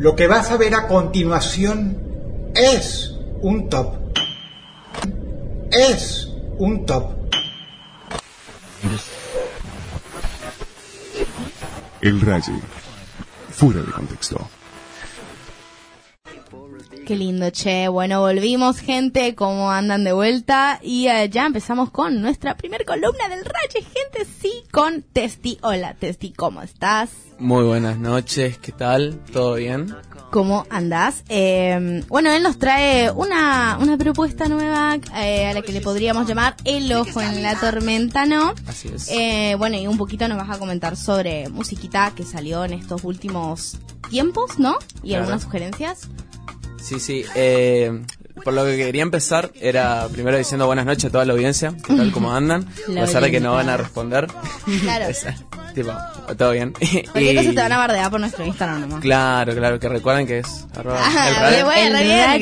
Lo que vas a ver a continuación es un top. Es un top. El Raye. Fuera de contexto. Qué lindo, che. Bueno, volvimos, gente. ¿Cómo andan de vuelta? Y eh, ya empezamos con nuestra primer columna del Raye, gente. Sí, con Testi. Hola, Testi, ¿cómo estás? Muy buenas noches, ¿qué tal? ¿Todo bien? ¿Cómo andás? Eh, bueno, él nos trae una, una propuesta nueva eh, a la que le podríamos llamar El Ojo en la Tormenta, ¿no? Así es. Eh, bueno, y un poquito nos vas a comentar sobre musiquita que salió en estos últimos tiempos, ¿no? Y Claro. algunas sugerencias. Sí, sí. eh, por lo que quería empezar era primero diciendo buenas noches a toda la audiencia, ¿qué tal? ¿Cómo andan? La A pesar de que no van a responder. Claro. Es, tipo, todo bien. Cualquier cosa te van a bardear por nuestro Instagram nomás. Claro, claro, que recuerden que es arroba Ah, el radio. El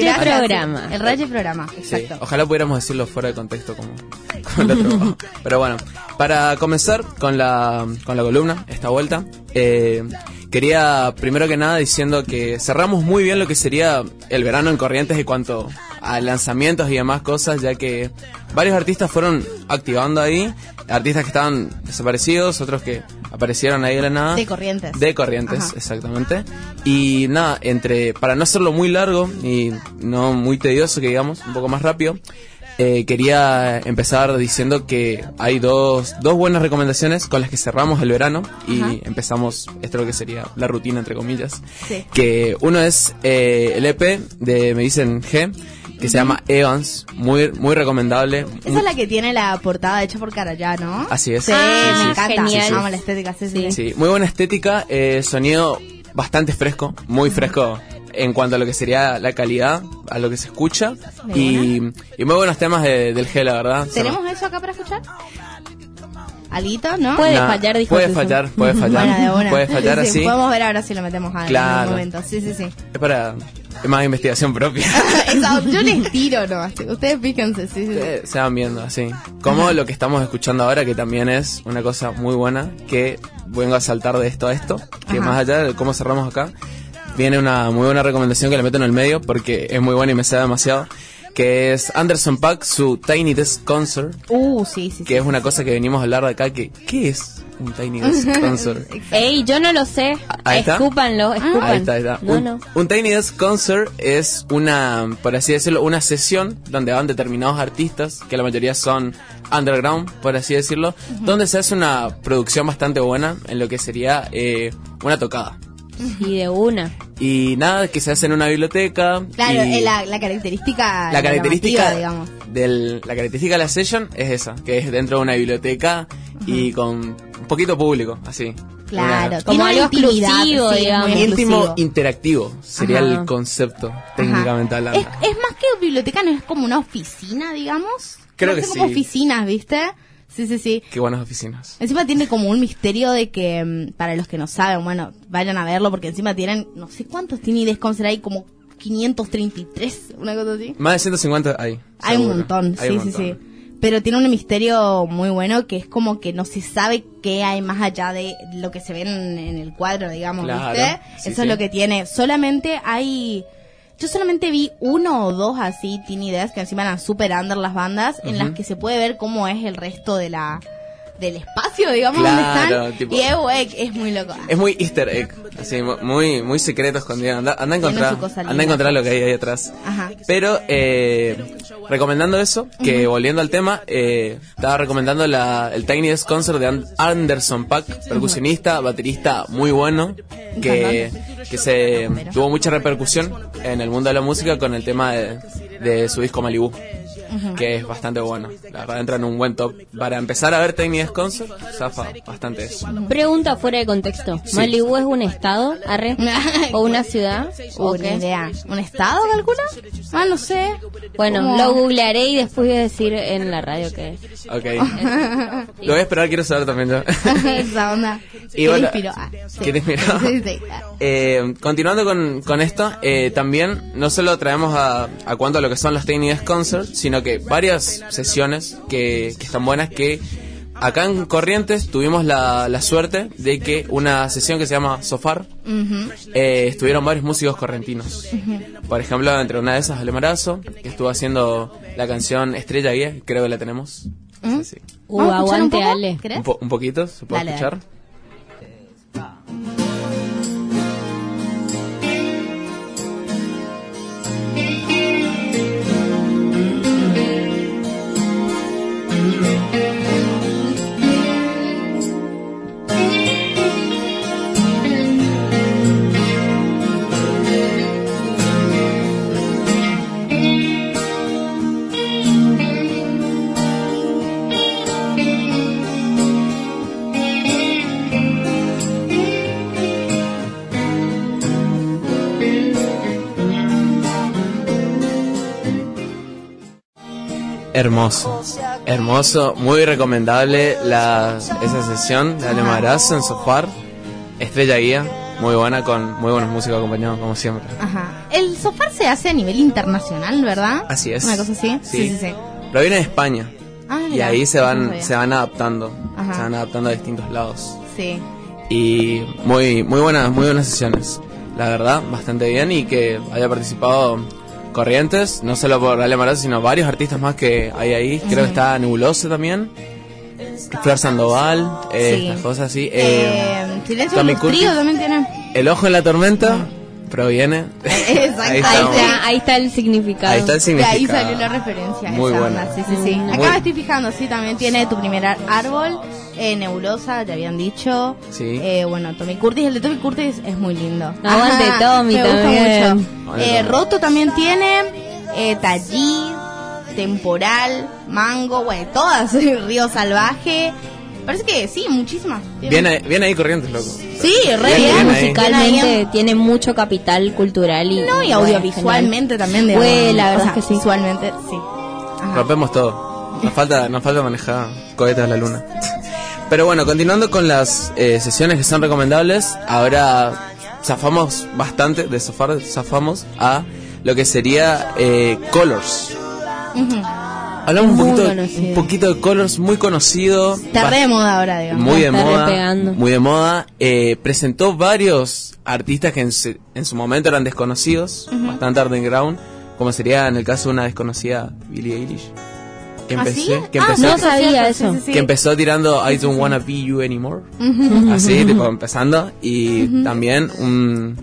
gracias. Programa. El Raye Programa, Sí, exacto. ojalá pudiéramos decirlo fuera de contexto como, como el otro. Pero bueno, para comenzar con la, con la columna, esta vuelta, eh, quería primero que nada diciendo que cerramos muy bien lo que sería el verano en Corrientes en cuanto a lanzamientos y demás cosas, ya que varios artistas fueron activando ahí, artistas que estaban desaparecidos, otros que aparecieron ahí de la nada. De Corrientes. De Corrientes, Ajá. exactamente. Y nada, entre para no hacerlo muy largo y no muy tedioso, que digamos, un poco más rápido, eh, quería empezar diciendo que hay dos, dos buenas recomendaciones con las que cerramos el verano y Ajá. empezamos esto lo que sería la rutina, entre comillas. Sí. Que uno es eh, el EP de Me Dicen G, que se llama Evans, muy, muy recomendable. Esa es la que tiene la portada hecha por Carayá, ¿no? Así es. Sí, Sí, me sí, encanta. genial. Amo la estética, sí, sí. Sí, muy buena estética, eh, sonido bastante fresco, muy fresco en cuanto a lo que sería la calidad, a lo que se escucha y, y muy buenos temas de- del G, la verdad. ¿Tenemos eso acá para escuchar? ¿Alguito, no? Puede Nah, fallar, dijo Puede fallar, puede fallar. Bueno, de una. Puede fallar Sí, sí, así. Podemos ver ahora si lo metemos a- en Claro. algún momento. Sí, sí, sí. Es para más investigación propia. Esa- yo les tiro, ¿no? Ustedes fíjense, sí, sí. Eh, se van viendo así. Como lo que estamos escuchando ahora, que también es una cosa muy buena, que vengo a saltar de esto a esto, que Ajá. más allá de cómo cerramos acá, viene una muy buena recomendación que le meto en el medio, porque es muy buena y me sabe demasiado, que es Anderson Pack, su Tiny Desk Concert, Uh, sí, sí, sí. que es una cosa que venimos a hablar de acá, que ¿qué es un Tiny Desk Concert? Ey, yo no lo sé. Ahí está. Escúpanlo, escupan. Ahí está, ahí está. No, un, no. un Tiny Desk Concert es una, por así decirlo, una sesión donde van determinados artistas, que la mayoría son underground, por así decirlo, donde se hace una producción bastante buena en lo que sería eh, una tocada. Y de una. Y nada, que se hace en una biblioteca. Claro, y eh, la, la característica. la característica digamos. del la característica de la session es esa, que es dentro de una biblioteca y con un poquito público, así. Claro, Una- Como algo exclusivo, sí, digamos. muy íntimo exclusivo. interactivo sería Ajá. el concepto técnicamente hablando. Es, es más que biblioteca, no es como una oficina, digamos. Creo Más que como sí. oficinas, ¿viste? Sí, sí, sí. Qué buenas oficinas. Encima tiene como un misterio de que, mm, para los que no saben, bueno, vayan a verlo porque encima tienen, no sé cuántos tiene Desconcer ahí, como 533, una cosa así. Más de 150 hay. Hay un montón, Hay sí, un sí, montón. sí. Pero tiene un misterio muy bueno que es como que no se sabe qué hay más allá de lo que se ve en, en el cuadro, digamos, Claro, ¿viste? sí, Eso sí. es lo que tiene. Solamente hay... Yo solamente vi uno o dos así, Tiny Desk, que encima eran super under las bandas, en las que se puede ver cómo es el resto de la del espacio, digamos, Claro, donde están. tipo- y es, güey, es muy loco. Es muy easter egg, así, mu- muy, muy secreto escondido. Anda, anda a encontrar, anda a encontrar lo que hay ahí atrás. Ajá. Pero, eh, recomendando eso, que volviendo al tema, eh, estaba recomendando la, el Tiny Desk Concert de An- Anderson Pack, percusionista, baterista muy bueno, que, que se tuvo mucha repercusión en el mundo de la música con el tema de, de su disco Malibu. Que es bastante bueno. La verdad entra en un buen top. Para empezar a ver Tiny Desk Concert, zafa bastante eso. Pregunta fuera de contexto. ¿Malibu es un estado? Arre. ¿O una ciudad? ¿O Una qué? idea. ¿Un estado, calcula? Ah, no sé. Bueno, Como- lo googlearé y después voy a decir en la radio que es. Ok. Lo voy a esperar, quiero saber también yo. Esa onda. Y ¿Qué bueno, inspiró? Ah, sí. ¿qué te inspiró? Sí, sí. Eh, continuando con, con esto, eh, también no solo traemos a, a cuanto a lo que son los Tiny Desk Concerts, sino que varias sesiones que, que están buenas que acá en Corrientes tuvimos la, la suerte de que una sesión que se llama Sofar, Ujú. eh, estuvieron varios músicos correntinos. Por ejemplo, entre una de esas, Ale Marazo, que estuvo haciendo la canción Estrella Guía, creo que la tenemos. No sé si- Uh, ¿Vamos a escuchar un poco? Ale. Un, po- un poquito, ¿se puede Dale, escuchar? Hermoso, hermoso, muy recomendable la, esa sesión de Ale Marazo en Sofar, Estrella Guía, muy buena con muy buenos músicos acompañados como siempre. Ajá. El sofá se hace a nivel internacional, ¿verdad? Así es. Una cosa así. Sí. Sí, sí, sí. Pero viene de España Ah, y ahí se van se van adaptando, Ajá. se van adaptando a distintos lados Sí. y muy muy buenas muy buenas sesiones. La verdad, bastante bien y que haya participado Corrientes, no solo por Ale Marazo, sino varios artistas más que hay ahí. Creo que está Nebulosa también. Flor Sandoval, eh, Sí. estas cosas así. Eh, Eh, Silencio Tommy del Frío Curtis. también tiene. El ojo en la tormenta proviene. Exacto. Ahí está, ahí está el significado. Ahí está el De significado. ahí salió la referencia. Muy buena. Sí, sí, sí. Muy- Acá me estoy fijando, sí, también tiene tu primer ar- árbol, eh, Nebulosa, te habían dicho. Sí. Eh, bueno, Tommy Curtis, el de Tommy Curtis es muy lindo. Aguante, Tommy, me gusta mucho. Eh. Roto también tiene, eh, Tallí, Temporal, Mango, bueno, todas, Río Salvaje. Parece que sí, muchísimas. Viene, viene ahí Corrientes, loco. Sí, re Bien, bien. bien ahí. Musicalmente tiene mucho capital cultural y, No, y bueno, audiovisualmente también. digamos. Güey, la O verdad sea, es que sí. Visualmente, sí. Ajá. Rompemos todo. Nos falta, nos falta manejar cohetes a la luna. Pero bueno, continuando con las eh, sesiones que son recomendables, ahora zafamos bastante de sofá, zafamos a lo que sería eh, Colors. Ujú. Hablamos un poquito, conocido. un poquito de Colors, muy conocido. Está re de moda ahora, digamos. muy de moda, muy de moda. Eh, presentó varios artistas que en, se- en su momento eran desconocidos, bastante underground, como sería en el caso de una desconocida Billie Eilish. Que ¿Ah, sí? empecé, que Ah, empezó, no sí, es sabía cierto, eso. sí, sí, sí. que empezó tirando I don't wanna be you anymore. Así, tipo, empezando. Y también un,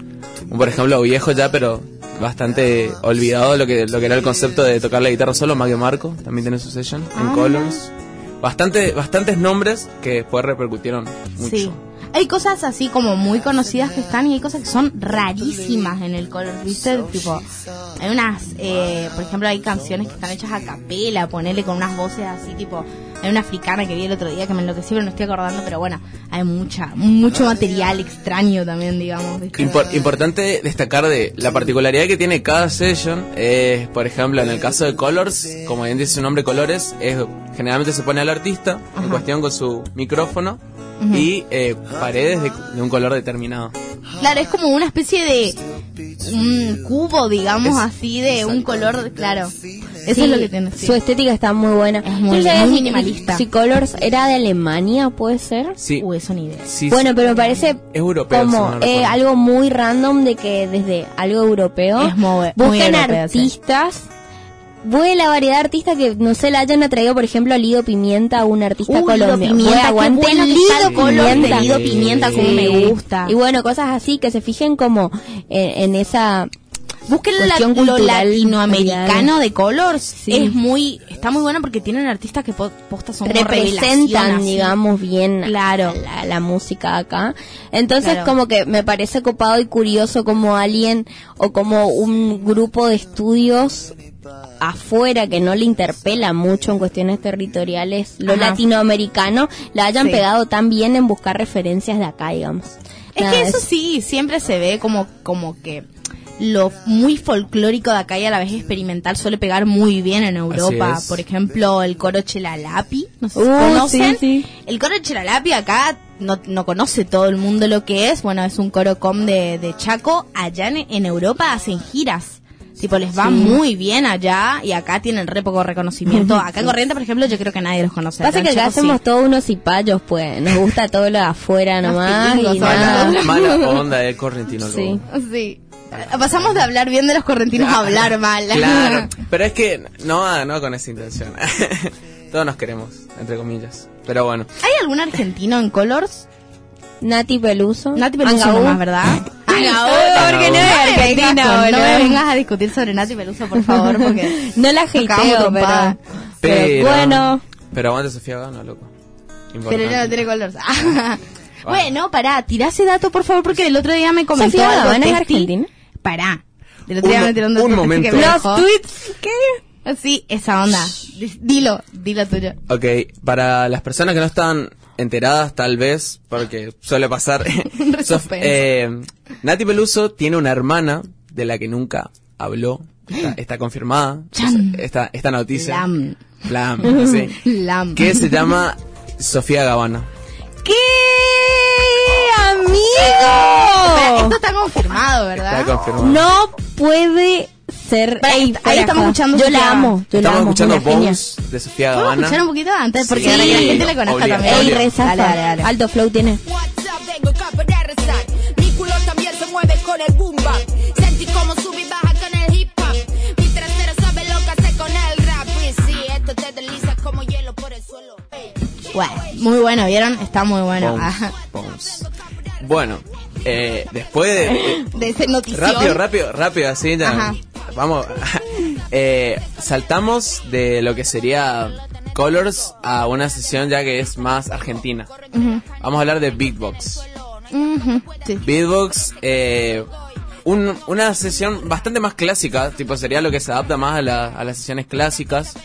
un, por ejemplo, viejo ya, pero bastante olvidado lo que, lo que era el concepto de tocar la guitarra solo, Mague Marco, también tiene su session en Ah. Colors. Bastante, bastantes nombres que después repercutieron mucho. Sí. Hay cosas así como muy conocidas que están y hay cosas que son rarísimas en el color, ¿viste? Tipo, hay unas, eh, por ejemplo, hay canciones que están hechas a capela, ponerle con unas voces así, tipo, hay una africana que vi el otro día que me enloqueció, pero no estoy acordando, pero bueno, hay mucha, mucho material extraño también, digamos, importante destacar de la particularidad que tiene cada session es, por ejemplo, en el caso de Colors, como bien dice su nombre Colores, es generalmente se pone al artista en cuestión con su micrófono y eh, paredes de, de un color determinado. Claro, es como una especie de un cubo, digamos, Es- así, de un color, claro. Eso Sí, es lo que tiene. sí. Su estética está muy buena. Es muy- muy minimalista. Si Colors era de Alemania, ¿puede ser? Sí, Uy, eso ni idea. sí, Bueno, pero me parece Es europeo, si como no eh, algo muy random de que desde algo europeo Es muy- muy busquen europeo, sí. artistas. Voy la variedad de artistas que no sé la hayan atraído, por ejemplo, a Lido Pimienta, un artista Lido colombiano. Pimienta, Voy, qué aguante bueno que Lido Pimienta. Lido Pimienta, como me gusta. Y bueno, cosas así que se fijen como en, en esa Busquen la- lo latinoamericano de Colors. Sí. Es muy, está muy buena porque tienen artistas que po- posta son representan, digamos, bien Claro. la, la música acá. Entonces, Claro. como que me parece copado y curioso como alguien o como un grupo de estudios afuera que no le interpela mucho en cuestiones territoriales lo Ajá. latinoamericano la hayan Sí. pegado tan bien en buscar referencias de acá digamos Es Nada, que eso sí, siempre se ve como, como que lo muy folclórico de acá y a la vez experimental suele pegar muy bien en Europa. Por ejemplo, el coro Chelalapi, no sé si Uh, conocen. sí, sí. El coro Chelalapi acá no, no conoce todo el mundo lo que es. Bueno, es un coro com de, de Chaco. Allá en, en Europa hacen giras Tipo, les va muy bien allá y acá tienen re poco reconocimiento. Acá en Corrientes, por ejemplo, yo creo que nadie los conoce. Pasa que Acá sí. todos unos cipayos, pues. Nos gusta todo lo de afuera nomás. pilingos, y nada. todos. Mala onda de correntino. Sí. luego. Sí. Pasamos de hablar bien de los correntinos a hablar mal. Claro, pero es que no, no con esa intención. Todos nos queremos, entre comillas. Pero bueno, ¿Hay algún argentino en Colors? Nati Peluso. Nati Peluso Angaú. nomás, ¿verdad? Angaú, porque no es con- No me vengas a discutir sobre Nati Peluso, por favor, porque... No la hateo, pero, pero, pero bueno. Pero aguante Sofía Gano, loco. Pero ella no tiene Colors. bueno, pará, tirá ese dato, por favor, porque el otro día me comentó Sofía Gavana es argentina. Pará. Un- un momento. que Los tweets, ¿qué? Sí, esa onda. Dilo, dilo tuyo. Ok, para las personas que no están enteradas, tal vez, porque suele pasar. Sof- eh, Nati Peluso tiene una hermana de la que nunca habló. Está, está confirmada. Esta, esta noticia. Lam. Lam, sí. Lam. Que se llama Sofía Gavana. ¿Qué? ¡Amigo! Esto está confirmado, ¿verdad? Está confirmado. No puede ser. Ey, ahí estamos escuchando Yo la amo. Yo la Estamos amo. escuchando. Bones de Sofía ¿Podemos Gavana. escuchar un poquito antes? Porque Sí, para que la gente le conozca también. Ey, rezafa. Dale, dale, dale. Alto flow tiene. WhatsApp tengo que aprender a rezar. Mi culo también se mueve con el boom bap. Sentí como sube y baja con el hip hop. Mi trasero sabe lo que hace con el rap. Y sí, esto te desliza como hielo por el suelo. Ey. Bueno, muy bueno, ¿vieron? Está muy bueno. Bueno, eh, después de... De ese notición. Rápido, rápido, rápido, así ya. Ajá. Vamos. Eh, saltamos de lo que sería Colors a una sesión ya que es más argentina. Vamos a hablar de Beatbox. Sí. Beatbox, eh, un- una sesión bastante más clásica, tipo sería lo que se adapta más a, la- a las sesiones clásicas,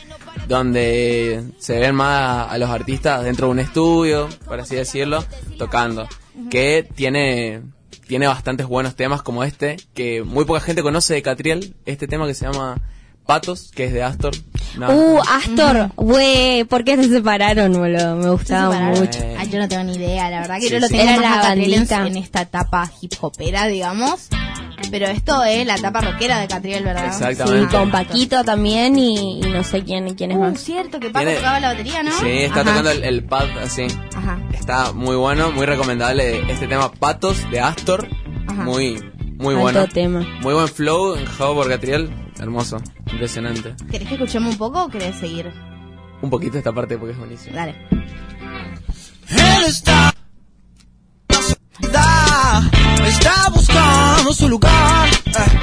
donde se ven más a, a los artistas dentro de un estudio, por así decirlo, tocando. Que tiene, tiene bastantes buenos temas como este, que muy poca gente conoce de Catriel, este tema que se llama Patos, que es de Astor. No, Uh, Astor, güey, ¿por qué se separaron, boludo? Me ¿Se gustaba mucho. Eh. Ay, yo no tengo ni idea, la verdad que Sí, yo lo sí. tengo Era más la en esta etapa hip hopera, digamos. Pero esto es la etapa rockera de Catriel, ¿verdad? Exactamente. Sí, con Paquito también y, y no sé quién, quién es Uh, más. cierto, que Paco Tiene- tocaba la batería, ¿no? Sí, está Ajá. tocando el, el pad así. Ajá. Está muy bueno, muy recomendable este tema Patos de Astor. Ajá. Muy, muy Alto bueno. tema. Muy buen flow, encajado por Catriel. Hermoso, impresionante. ¿Querés que escuchemos un poco o querés seguir? Un poquito esta parte porque es buenísimo. Dale. Está, buscando su lugar. eh.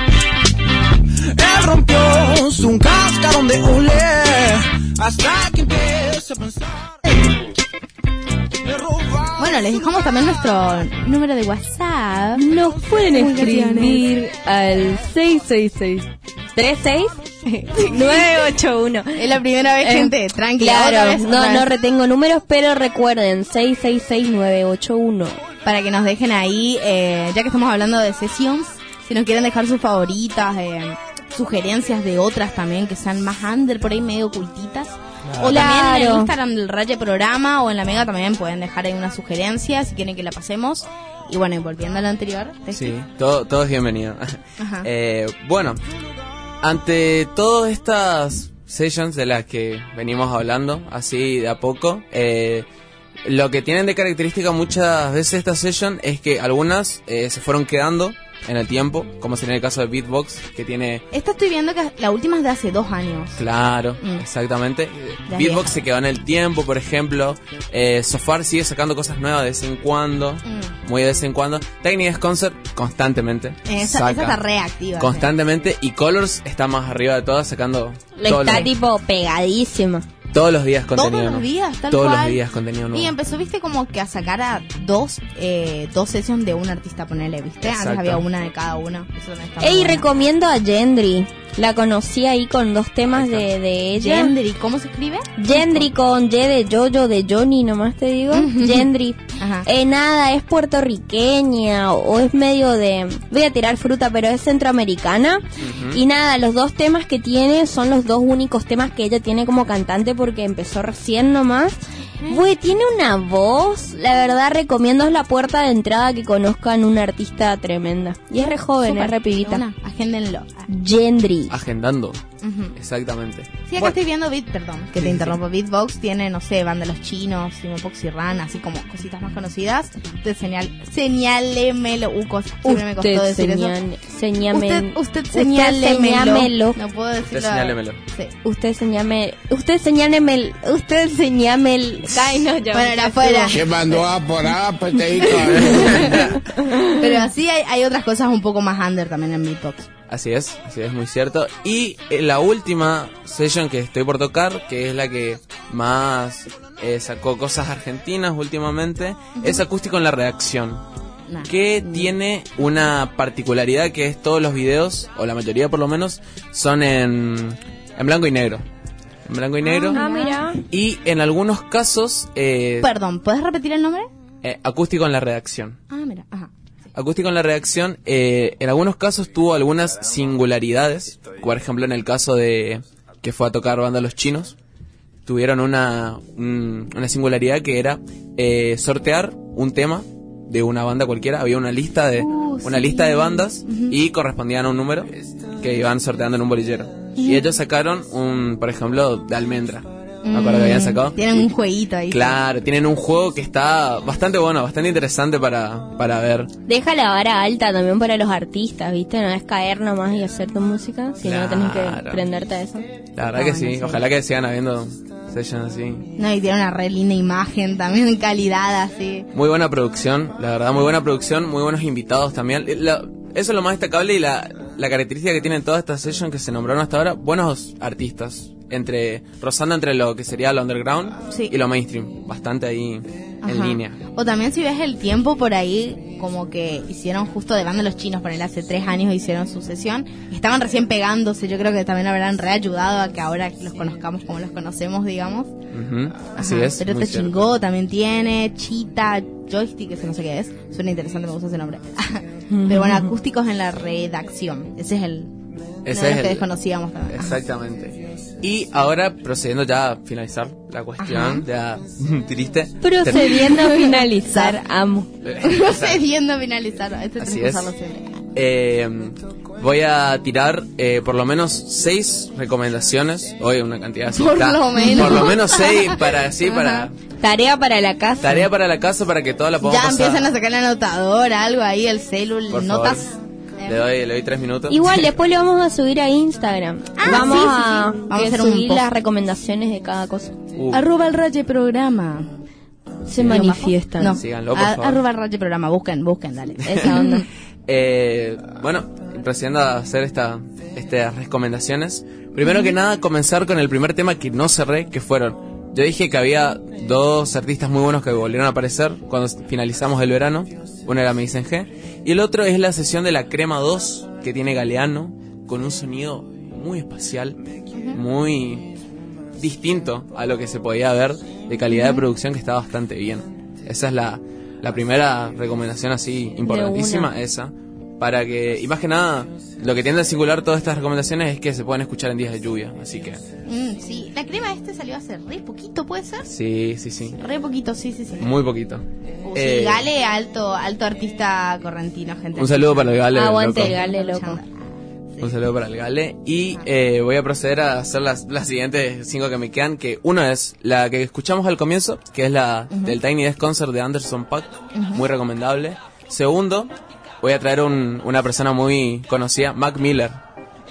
Él rompió su cascarón de hule hasta que empieza a pensar. Bueno, les dejamos también nuestro número de WhatsApp. Nos pueden escribir al 666 36 981. Es la primera vez, Eh, gente. Tranquila. otra Claro, vez, no, otra no vez. retengo números, pero recuerden 666-981. Para que nos dejen ahí, eh, ya que estamos hablando de sessions, si nos quieren dejar sus favoritas, eh, sugerencias de otras también que sean más under, por ahí medio ocultitas. O también en el Claro. Instagram del Raye Programa o en la Mega también pueden dejar ahí una sugerencia si quieren que la pasemos. Y bueno, y volviendo a lo anterior, Sí, todo, todo es bienvenido. Ajá. Eh, bueno, ante todas estas sessions de las que venimos hablando, así de a poco, eh, lo que tienen de característica muchas veces estas sessions es que algunas eh, se fueron quedando en el tiempo, como sería el caso de Beatbox, que tiene esta estoy viendo que la última es de hace dos años. Claro, Mm. exactamente. Las Beatbox se quedó en el tiempo, por ejemplo. Eh, Sofar sigue sacando cosas nuevas de vez en cuando. Mm. Muy de vez en cuando. Technics Concert constantemente. Esa, esa saca está reactiva. Constantemente. Y Colors está más arriba de todas, sacando todos, está tipo pegadísima. Todos los días contenido Todos los días, tal Todos cual. los días contenido nuevo. Y empezó, viste, como que a sacar a dos, eh, dos sesiones de un artista, ponele, viste. Antes había una de cada uno. Eso muy Ey, recomiendo a Gendry. La conocí ahí con dos temas de, de ella. Gendry, ¿cómo se escribe? Gendry con Y de Jojo, de Johnny, nomás te digo. Gendry. Eh, nada, es puertorriqueña o es medio de... Voy a tirar fruta, pero es centroamericana. Y nada, los dos temas que tiene son los dos únicos temas que ella tiene como cantante porque empezó recién nomás. Güey, tiene una voz, la verdad recomiendo es la puerta de entrada que conozcan una artista tremenda. Y es re joven, es re pibita. una, agéndenlo. Gendry. Agendando. Exactamente. Sí, acá Bueno, estoy viendo Beat, perdón, que te interrumpo. Beatbox tiene, no sé, banda Los Chinos, Simopox y Ran, así como cositas más conocidas. Usted señal, señálemelo, uh, cos- siempre me costó Usted decir eso. señame, Usted, usted señálemelo. señámelo. No puedo decirlo. Usted señálemelo. Sí. Usted señame, usted señáleme, el- usted señame el... Ay, no, Bueno, afuera. Que mandó a por apetito. Pero así hay, hay otras cosas un poco más under también en Beatbox. Así es, así es, muy cierto. Y eh, la última session que estoy por tocar, que es la que más eh, sacó cosas argentinas últimamente, es acústico en la redacción. Nah. Que tiene una particularidad que es todos los videos, o la mayoría por lo menos, son en, en blanco y negro. En blanco y negro. Ah, mira. Y en algunos casos, eh, Perdón, ¿puedes repetir el nombre? eh, acústico en la redacción. Ah, mira, ajá. Acústico en la redacción, eh, en algunos casos tuvo algunas singularidades. Por ejemplo, en el caso de que fue a tocar banda Los Chinos, tuvieron una, un- una singularidad que era eh, sortear un tema de una banda cualquiera. Había una lista de Uh, una sí. lista de bandas y correspondían a un número que iban sorteando en un bolillero. Y ellos sacaron un, por ejemplo, de almendra. Me acuerdo que habían sacado. Mm, Tienen un jueguito ahí. Claro, tienen un juego que está bastante bueno, bastante interesante para, para ver. Deja la vara alta también para los artistas, ¿viste? No es caer nomás y hacer tu música, sino tenés que Claro. prenderte a eso. La verdad Ah, que bueno, sí. sí. ojalá que sigan habiendo sessions así. No, y tiene una re linda imagen también calidad así. Muy buena producción, la verdad, muy buena producción, muy buenos invitados también. La- eso es lo más destacable y la, la característica que tienen todas estas sessions que se nombraron hasta ahora, buenos artistas, entre rozando entre lo que sería lo underground Sí. y lo mainstream, bastante ahí en línea. O también si ves el tiempo por ahí, como que hicieron justo de banda los chinos, por él hace tres años hicieron su sesión, estaban recién pegándose, yo creo que también habrán reayudado a que ahora los conozcamos como los conocemos, digamos. Así Ajá. es. Pero te cierto. chingó también tiene, Chita, Joystick, eso no sé qué es, suena interesante, me gusta ese nombre. Pero bueno, acústicos en la redacción, ese es el... Ese de es los que el- desconocíamos también. Exactamente. Y ahora procediendo ya a finalizar la cuestión, ya triste. Procediendo a finalizar, amo. Procediendo a finalizar, este Así es. Eh, voy a tirar eh, por lo menos seis recomendaciones. Hoy una cantidad así. Por está- lo menos. Por lo menos seis para así para Tarea para la casa. tarea para la casa para que toda la podamos Ya pasar. empiezan a sacar el anotador, algo ahí, el celu, Por notas. favor. Le doy, le doy tres minutos. Igual después le vamos a subir a Instagram. Ah, vamos sí, sí, a, sí. Vamos a que hacer un subir las recomendaciones de cada cosa. Uh, Arroba el Raye Programa. Se manifiestan. No, Síganlo, por a- favor. arroba el Raye Programa, busquen, busquen, dale. Esa onda. Eh, bueno, procediendo a hacer esta, estas recomendaciones. Primero que nada, comenzar con el primer tema que no cerré, que fueron. Yo dije que había dos artistas muy buenos que volvieron a aparecer cuando finalizamos el verano. Uno era Medicine G. Y el otro es la sesión de la Crema 2, que tiene Galeano, con un sonido muy espacial, muy distinto a lo que se podía ver de calidad de producción que está bastante bien. Esa es la, la primera recomendación así importantísima, esa. Para que, y más que nada, lo que tiende a singular todas estas recomendaciones es que se pueden escuchar en días de lluvia. Así que, Mm, sí, la crema este salió hace re poquito, ¿puede ser? sí, sí, sí. Re poquito, sí, sí, sí. Muy poquito. Uh, sí, Eh, Gale, alto, alto artista correntino, gente. un saludo para el Gale. Aguante loco. el gale, loco. Un saludo para el Gale. Y eh, voy a proceder a hacer las, las siguientes cinco que me quedan. Que una es la que escuchamos al comienzo, que es la del Tiny Desk Concert de Anderson Pack. Muy recomendable. Segundo, voy a traer un- una persona muy conocida, Mac Miller.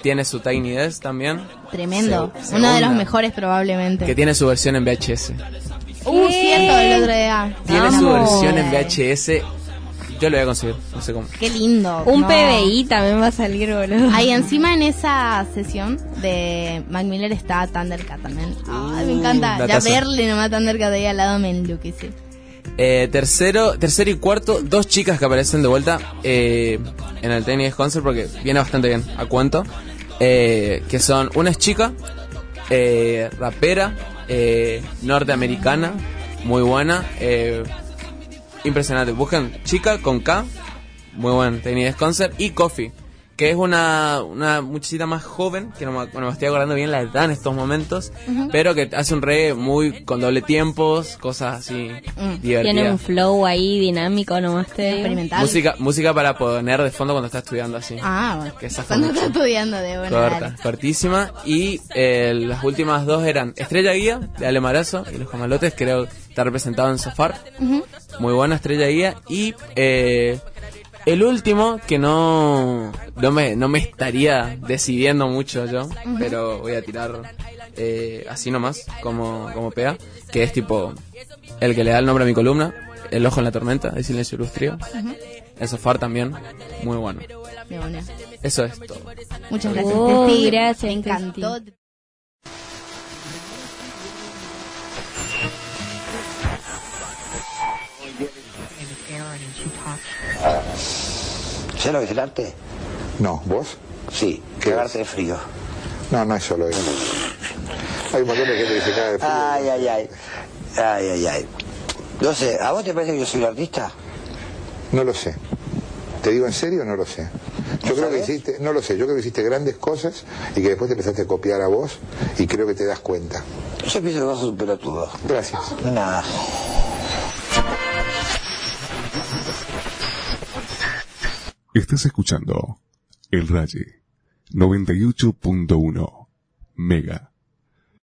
Tiene su Tiny Desk también. Tremendo. Se- Uno de los mejores probablemente. Que tiene su versión en VHS. Uh, cierto, el otro día. Tiene su versión en VHS. Yo lo voy a conseguir, no sé cómo. Qué lindo. Un No. PBI también va a salir, boludo. Ahí encima en esa sesión de Mac Miller está Thundercat también. Ay, me encanta. Ya datazo. verle nomás a Thundercat ahí al lado me enloquece. Eh, tercero, tercero y cuarto, dos chicas que aparecen de vuelta eh, en el Desk Concert porque viene bastante bien, a cuento. Eh, que son, una es chica, eh, rapera, eh, norteamericana, muy buena, impresionante. Busquen chica con K, muy buen Desk Concert, y Coffee, que es una, una muchachita más joven, que no me, estoy acordando bien la edad en estos momentos, pero que hace un reggae muy con doble tiempos, cosas así Mm. Tiene un divertidas. flow ahí dinámico, nomás te. Experimental. Música, música para poner de fondo cuando estás estudiando así. Ah, bueno. Que Cuando fue está mucho. estudiando de bueno. Corta, cortísima. Y eh, las últimas dos eran Estrella Guía, de Ale Marazo, y Los Camalotes, creo que está representado en Sofar. Muy buena Estrella Guía. Y eh, el último, que no, no, me, no me estaría decidiendo mucho yo, pero voy a tirar eh, así nomás, como, como pega, que es tipo el que le da el nombre a mi columna, El Ojo en la Tormenta, de Silencio Ilustrio. En Sofar también, muy bueno. Eso es todo. Muchas gracias, Oh, Testi. gracias, Me encantó. ¿Sabes lo que es el arte? No, ¿vos? Sí, ¿Qué cagarte es? de frío. No, no es solo eso. Hay un montón de gente que se cae de frío. Ay, ay, ay. Ay, ay, ay. No sé, ¿a vos te parece que yo soy un artista? No lo sé. ¿Te digo en serio? No lo sé. Yo creo que hiciste, no lo sé, yo creo que hiciste grandes cosas y que después te empezaste a copiar a vos y creo que te das cuenta. Yo pienso que vos sos un pelotudo. Gracias. Nada. Estás escuchando El Raye 98.1 Mega.